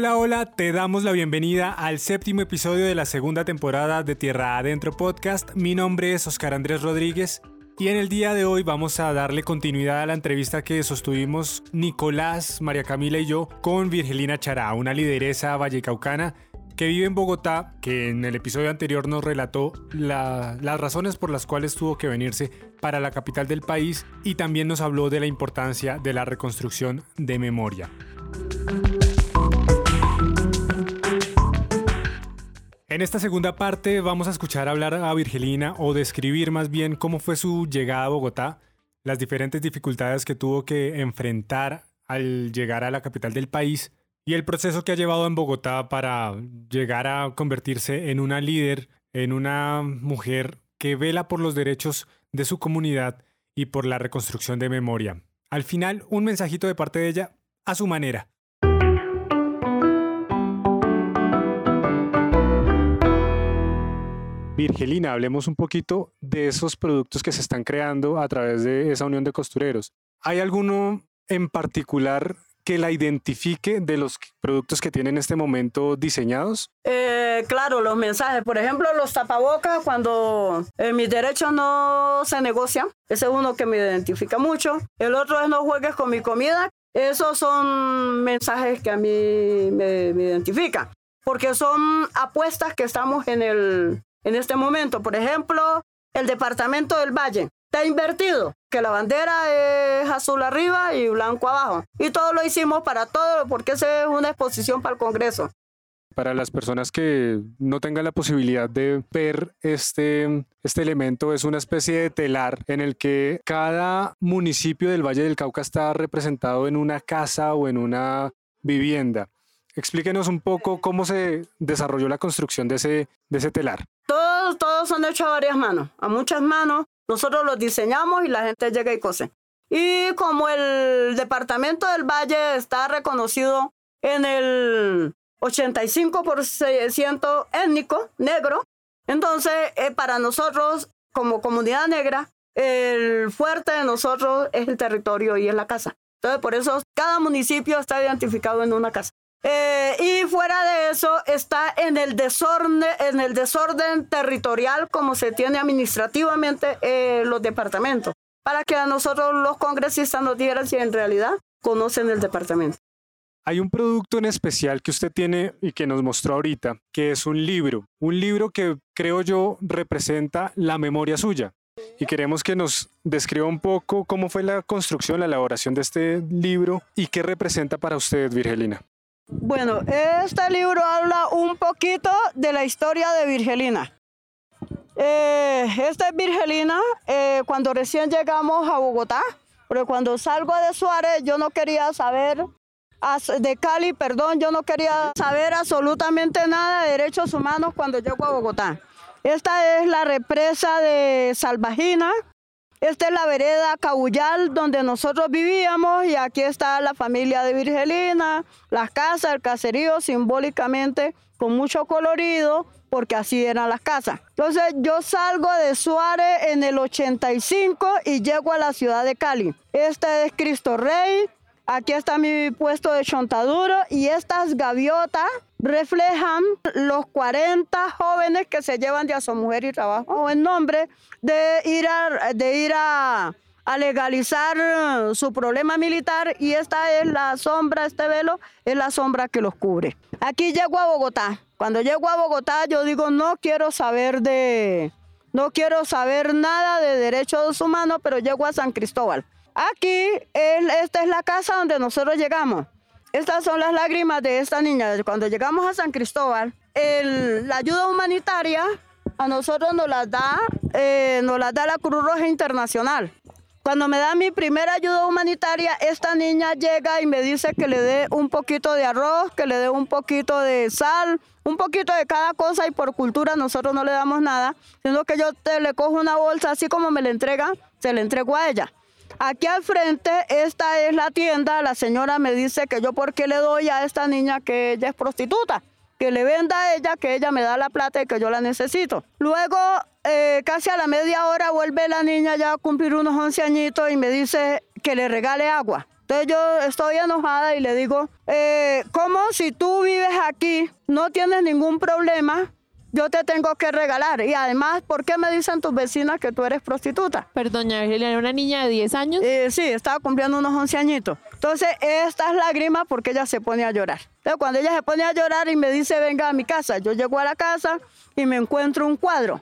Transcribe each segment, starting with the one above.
Hola, hola, te damos la bienvenida al séptimo episodio de la segunda temporada de Tierra Adentro Podcast. Mi nombre es Oscar Andrés Rodríguez y en el día de hoy vamos a darle continuidad a la entrevista que sostuvimos Nicolás, María Camila y yo con Virgelina Chará, una lideresa vallecaucana que vive en Bogotá, que en el episodio anterior nos relató las razones por las cuales tuvo que venirse para la capital del país y también nos habló de la importancia de la reconstrucción de memoria. En esta segunda parte vamos a escuchar hablar a Virgelina o describir más bien cómo fue su llegada a Bogotá, las diferentes dificultades que tuvo que enfrentar al llegar a la capital del país y el proceso que ha llevado en Bogotá para llegar a convertirse en una líder, en una mujer que vela por los derechos de su comunidad y por la reconstrucción de memoria. Al final, un mensajito de parte de ella a su manera. Virgelina, hablemos un poquito de esos productos que se están creando a través de esa unión de costureros. ¿Hay alguno en particular que la identifique de los productos que tienen en este momento diseñados? Eh, claro, los mensajes. Por ejemplo, los tapabocas, cuando eh, mis derechos no se negocian. Ese es uno que me identifica mucho. El otro es no juegues con mi comida. Esos son mensajes que a mí me, me identifican. Porque son apuestas que estamos en el, en este momento. Por ejemplo, el departamento del Valle está invertido, que la bandera es azul arriba y blanco abajo. Y todo lo hicimos para todo, porque esa es una exposición para el Congreso. Para las personas que no tengan la posibilidad de ver este, este elemento, es una especie de telar en el que cada municipio del Valle del Cauca está representado en una casa o en una vivienda. Explíquenos un poco cómo se desarrolló la construcción de ese, de ese telar. Todos, todos son hechos a varias manos, a muchas manos. Nosotros los diseñamos y la gente llega y cose. Y como el departamento del Valle está reconocido en el 85% étnico, negro, entonces eh, para nosotros como comunidad negra, el fuerte de nosotros es el territorio y es la casa. Entonces por eso cada municipio está identificado en una casa. Eh, y fuera de eso está en el desorden, en el desorden territorial como se tiene administrativamente eh, los departamentos, para que a nosotros los congresistas nos digan si en realidad conocen el departamento. Hay un producto en especial que usted tiene y que nos mostró ahorita, que es un libro, un libro que creo yo representa la memoria suya. Y queremos que nos describa un poco cómo fue la construcción, la elaboración de este libro y qué representa para usted, Virgelina. Bueno, este libro habla un poquito de la historia de Virgelina. Eh, esta es Virgelina eh, cuando recién llegamos a Bogotá, pero cuando salgo de Suárez yo no quería saber, de Cali, perdón, yo no quería saber absolutamente nada de derechos humanos cuando llego a Bogotá. Esta es la represa de Salvajina, esta es la vereda Cabullal donde nosotros vivíamos y aquí está la familia de Virgelina, las casas, el caserío simbólicamente con mucho colorido porque así eran las casas. Entonces yo salgo de Suárez en el 85 y llego a la ciudad de Cali. Este es Cristo Rey, aquí está mi puesto de chontaduro y estas gaviotas reflejan los 40 jóvenes que se llevan de a su mujer y trabajo en nombre de ir a, de ir a, legalizar su problema militar y esta es la sombra, este velo es la sombra que los cubre. Aquí llego a Bogotá. Cuando llego a Bogotá yo digo no quiero saber de, no quiero saber nada de derechos humanos, pero llego a San Cristóbal. Aquí, esta es la casa donde nosotros llegamos. Estas son las lágrimas de esta niña. Cuando llegamos a San Cristóbal, la ayuda humanitaria a nosotros nos las da, eh, nos las da la Cruz Roja Internacional. Cuando me da mi primera ayuda humanitaria, esta niña llega y me dice que le dé un poquito de arroz, que le dé un poquito de sal, un poquito de cada cosa y por cultura nosotros no le damos nada, sino que yo le cojo una bolsa así como me la entrega, se la entrego a ella. Aquí al frente, esta es la tienda. La señora me dice que yo por qué le doy a esta niña que ella es prostituta. Que le venda a ella, que ella me da la plata y que yo la necesito. Luego, eh, casi a la media hora, vuelve la niña ya a cumplir unos 11 añitos y me dice que le regale agua. Entonces yo estoy enojada y le digo, eh, ¿cómo si tú vives aquí, no tienes ningún problema? Yo te tengo que regalar. Y además, ¿por qué me dicen tus vecinas que tú eres prostituta? Perdón, doña Virgelia, ¿era una niña de 10 años? Eh, sí, estaba cumpliendo unos 11 añitos. Entonces, estas lágrimas porque ella se pone a llorar. Entonces, cuando ella se pone a llorar y me dice, venga a mi casa, yo llego a la casa y me encuentro un cuadro.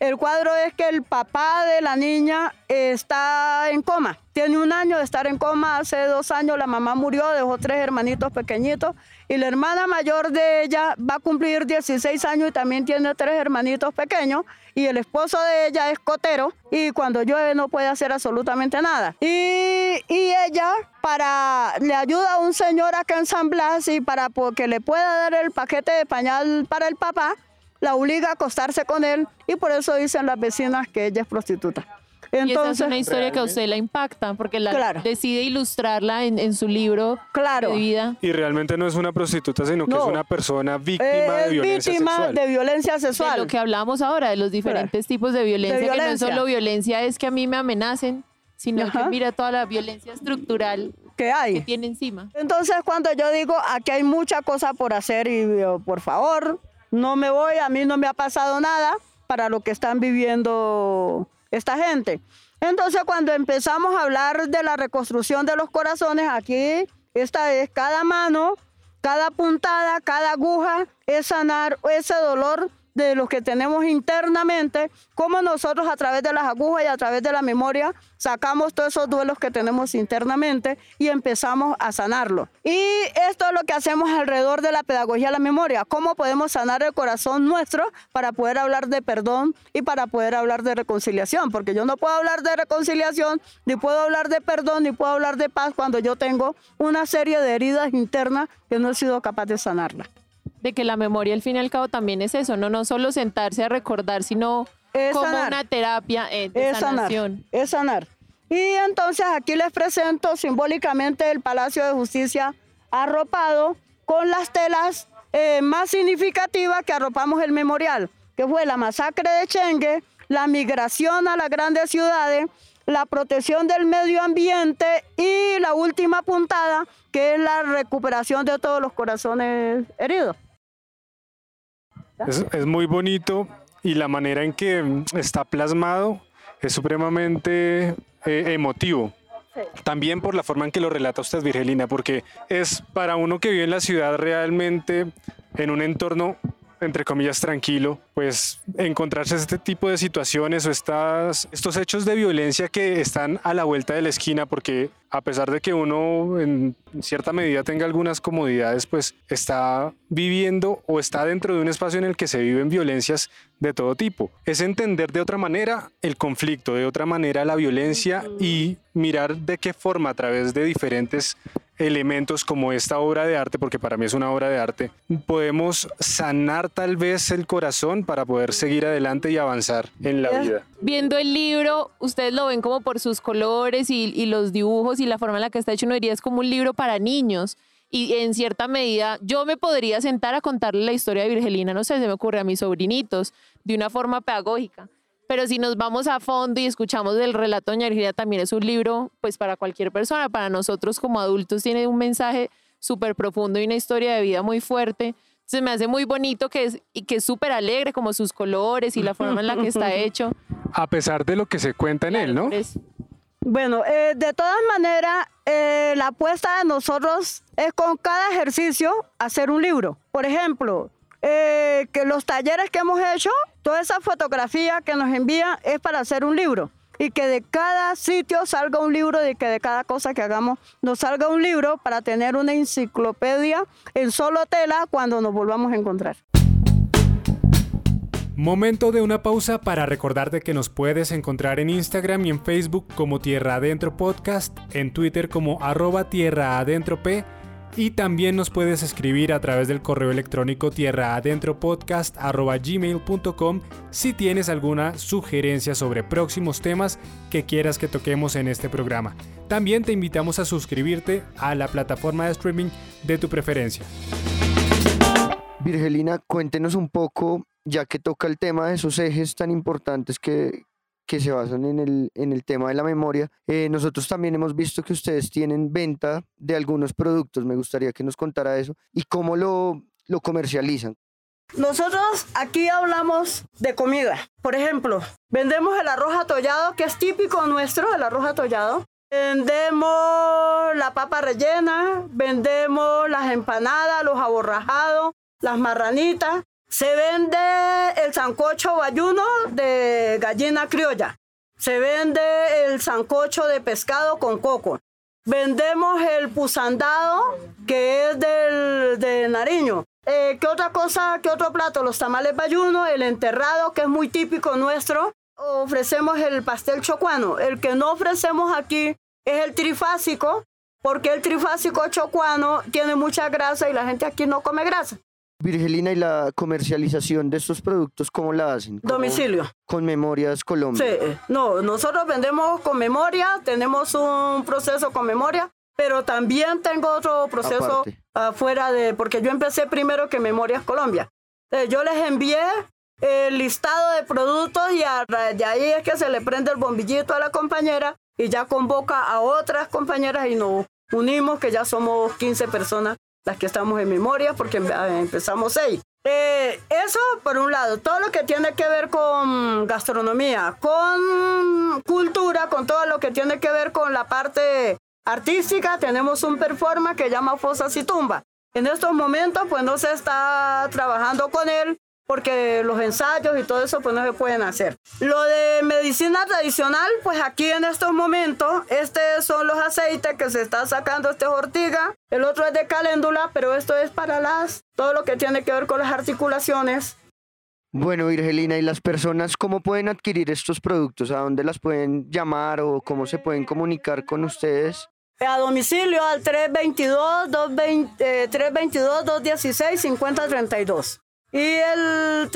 El cuadro es que el papá de la niña está en coma. Tiene un año de estar en coma. Hace dos años la mamá murió, dejó tres hermanitos pequeñitos. Y la hermana mayor de ella va a cumplir 16 años y también tiene tres hermanitos pequeños. Y el esposo de ella es cotero y cuando llueve no puede hacer absolutamente nada. Y, y ella para le ayuda a un señor acá en San Blas y para que le pueda dar el paquete de pañal para el papá, la obliga a acostarse con él y por eso dicen las vecinas que ella es prostituta. Entonces, y esa es una historia que a usted la impacta, porque la decide ilustrarla en, su libro claro. de vida. Y realmente no es una prostituta, sino que es una persona víctima de violencia víctima sexual. de violencia sexual. De lo que hablamos ahora, de los diferentes tipos de violencia, que no es solo violencia, es que a mí me amenacen, sino que mira toda la violencia estructural que hay. Que tiene encima. Entonces, cuando yo digo, aquí hay mucha cosa por hacer y por favor, no me voy, a mí no me ha pasado nada para lo que están viviendo esta gente. Entonces cuando empezamos a hablar de la reconstrucción de los corazones, aquí esta es cada mano, cada puntada, cada aguja, es sanar ese dolor de lo que tenemos internamente, cómo nosotros a través de las agujas y a través de la memoria sacamos todos esos duelos que tenemos internamente y empezamos a sanarlo. Y esto es lo que hacemos alrededor de la pedagogía de la memoria, cómo podemos sanar el corazón nuestro para poder hablar de perdón y para poder hablar de reconciliación, porque yo no puedo hablar de reconciliación, ni puedo hablar de perdón, ni puedo hablar de paz cuando yo tengo una serie de heridas internas que no he sido capaz de sanarla de que la memoria al fin y al cabo también es eso, no, no solo sentarse a recordar, sino como una terapia eh, de sanación. Sanar, es sanar. Y entonces aquí les presento simbólicamente el Palacio de Justicia arropado con las telas eh, más significativas que arropamos el memorial, que fue la masacre de Chengue, la migración a las grandes ciudades, la protección del medio ambiente y la última puntada, que es la recuperación de todos los corazones heridos. Es, muy bonito y la manera en que está plasmado es supremamente eh, emotivo. También por la forma en que lo relata usted, Virgelina, porque es para uno que vive en la ciudad realmente en un entorno entre comillas, tranquilo, pues encontrarse este tipo de situaciones o estas, estos hechos de violencia que están a la vuelta de la esquina, porque a pesar de que uno en cierta medida tenga algunas comodidades, pues está viviendo o está dentro de un espacio en el que se viven violencias de todo tipo. Es entender de otra manera el conflicto, de otra manera la violencia y mirar de qué forma a través de diferentes elementos como esta obra de arte, porque para mí es una obra de arte, podemos sanar tal vez el corazón para poder seguir adelante y avanzar en la vida. Viendo el libro, ustedes lo ven como por sus colores y, los dibujos y la forma en la que está hecho, no diría es como un libro para niños. Y en cierta medida, yo me podría sentar a contarle la historia de Virgelina, no sé, se me ocurre a mis sobrinitos, de una forma pedagógica pero si nos vamos a fondo y escuchamos el relato de Doña Virginia, también es un libro, pues para cualquier persona, para nosotros como adultos tiene un mensaje súper profundo y una historia de vida muy fuerte. Se me hace muy bonito que es, y que es súper alegre, como sus colores y la forma en la que está hecho. A pesar de lo que se cuenta en él, ¿no? Bueno, eh, de todas maneras, eh, la apuesta de nosotros es con cada ejercicio hacer un libro. Por ejemplo, eh, que los talleres que hemos hecho, toda esa fotografía que nos envían es para hacer un libro. Y que de cada sitio salga un libro y que de cada cosa que hagamos nos salga un libro para tener una enciclopedia en solo tela cuando nos volvamos a encontrar. Momento de una pausa para recordarte que nos puedes encontrar en Instagram y en Facebook como Tierra Adentro Podcast, en Twitter como arroba Tierra Adentro P y también nos puedes escribir a través del correo electrónico tierraadentropodcast.gmail.com si tienes alguna sugerencia sobre próximos temas que quieras que toquemos en este programa. También te invitamos a suscribirte a la plataforma de streaming de tu preferencia. Virgelina, cuéntenos un poco, ya que toca el tema de esos ejes tan importantes que, que se basan en el, en el tema de la memoria. Eh, nosotros también hemos visto que ustedes tienen venta de algunos productos. Me gustaría que nos contara eso y cómo lo, lo comercializan. Nosotros aquí hablamos de comida. Por ejemplo, vendemos el arroz atollado, que es típico nuestro, el arroz atollado. Vendemos la papa rellena, vendemos las empanadas, los aborrajados, las marranitas. Se vende el sancocho bayuno de gallina criolla. Se vende el sancocho de pescado con coco. Vendemos el pusandado, que es del, de Nariño. Eh, ¿Qué otra cosa, qué otro plato? Los tamales bayuno, el enterrado, que es muy típico nuestro. Ofrecemos el pastel chocuano. El que no ofrecemos aquí es el trifásico, porque el trifásico chocuano tiene mucha grasa y la gente aquí no come grasa. Virgelina, ¿y la comercialización de estos productos cómo la hacen? ¿Cómo- Domicilio. Con Memorias Colombia. Sí, no, nosotros vendemos con memoria, tenemos un proceso con memoria, pero también tengo otro proceso Aparte. afuera de, porque yo empecé primero que Memorias Colombia. Eh, yo les envié el listado de productos y a de ahí es que se le prende el bombillito a la compañera y ya convoca a otras compañeras y nos unimos, que ya somos 15 personas las que estamos en memoria, porque empe- empezamos seis. Eh, eso por un lado, todo lo que tiene que ver con gastronomía, con cultura, con todo lo que tiene que ver con la parte artística, tenemos un performance que llama Fosas y Tumba. En estos momentos pues no se está trabajando con él porque los ensayos y todo eso pues no se pueden hacer. Lo de medicina tradicional, pues aquí en estos momentos, estos son los aceites que se está sacando, este es ortiga, el otro es de caléndula, pero esto es para las, todo lo que tiene que ver con las articulaciones. Bueno, Virgelina, ¿y las personas cómo pueden adquirir estos productos? ¿A dónde las pueden llamar o cómo se pueden comunicar con ustedes? A domicilio al 322-220, eh, 322-216-5032. Y el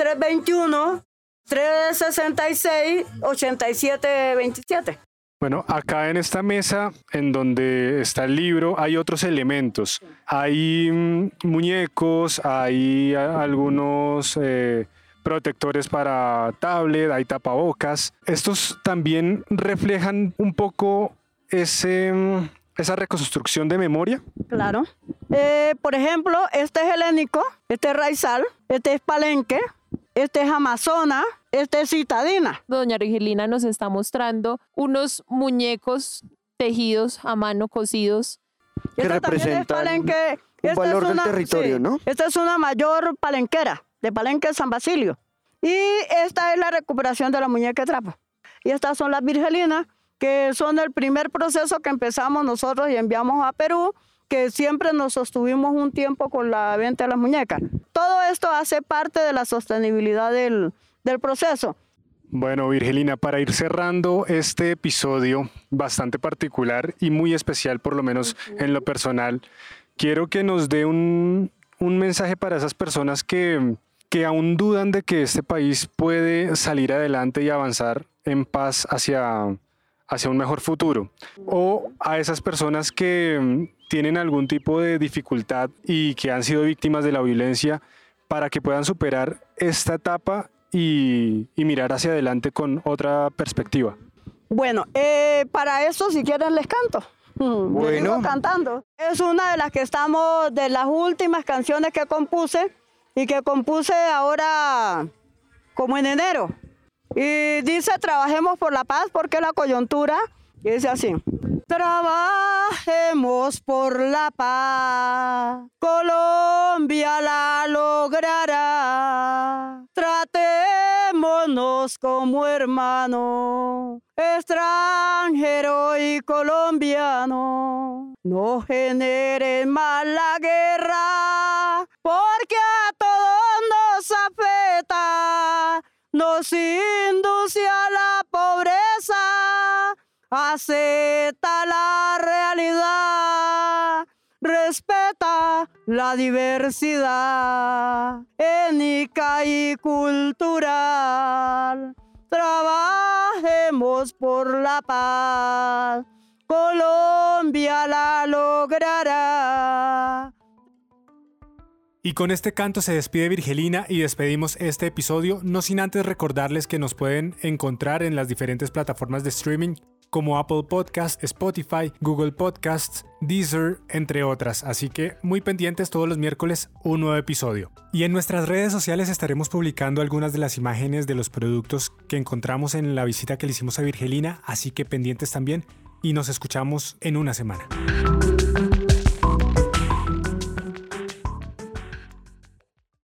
321-366-8727. Bueno, acá en esta mesa, en donde está el libro, hay otros elementos. Hay mm, muñecos, hay algunos eh, protectores para tablet, hay tapabocas. Estos también reflejan un poco ese, mm, esa reconstrucción de memoria. Claro. Eh, por ejemplo, este es helénico, este es raizal, este es palenque, este es amazona, este es citadina. Doña Angelina nos está mostrando unos muñecos tejidos a mano, cosidos. Que Esta también es representan palenque. un valor es del territorio, sí, ¿no? Esta es una mayor palenquera, de Palenque San Basilio. Y esta es la recuperación de la muñeca de trapo. Y estas son las virgelinas, que son el primer proceso que empezamos nosotros y enviamos a Perú, que siempre nos sostuvimos un tiempo con la venta de las muñecas. Todo esto hace parte de la sostenibilidad del, del proceso. Bueno, Virgelina, para ir cerrando este episodio bastante particular y muy especial, por lo menos en lo personal, quiero que nos dé un, un mensaje para esas personas que, que aún dudan de que este país puede salir adelante y avanzar en paz hacia, hacia un mejor futuro. O a esas personas que mm, tienen algún tipo de dificultad y que han sido víctimas de la violencia para que puedan superar esta etapa y, y mirar hacia adelante con otra perspectiva. Bueno, eh, para eso si quieren les canto. Bueno. cantando. Es una de las que estamos, de las últimas canciones que compuse y que compuse ahora como en enero. Y dice, trabajemos por la paz porque la coyuntura, y dice así. Trabajemos por la paz, Colombia la logrará. Tratémonos como hermanos, extranjero y colombiano. No generen más la guerra, porque a todos nos afecta, nos induce a la pobreza acepta la realidad, respeta la diversidad étnica y cultural. Trabajemos por la paz, Colombia la logrará. Y con este canto se despide Virgelina y despedimos este episodio, no sin antes recordarles que nos pueden encontrar en las diferentes plataformas de streaming como Apple Podcasts, Spotify, Google Podcasts, Deezer, entre otras. Así que muy pendientes todos los miércoles un nuevo episodio. Y en nuestras redes sociales estaremos publicando algunas de las imágenes de los productos que encontramos en la visita que le hicimos a Virgelina, así que pendientes también y nos escuchamos en una semana.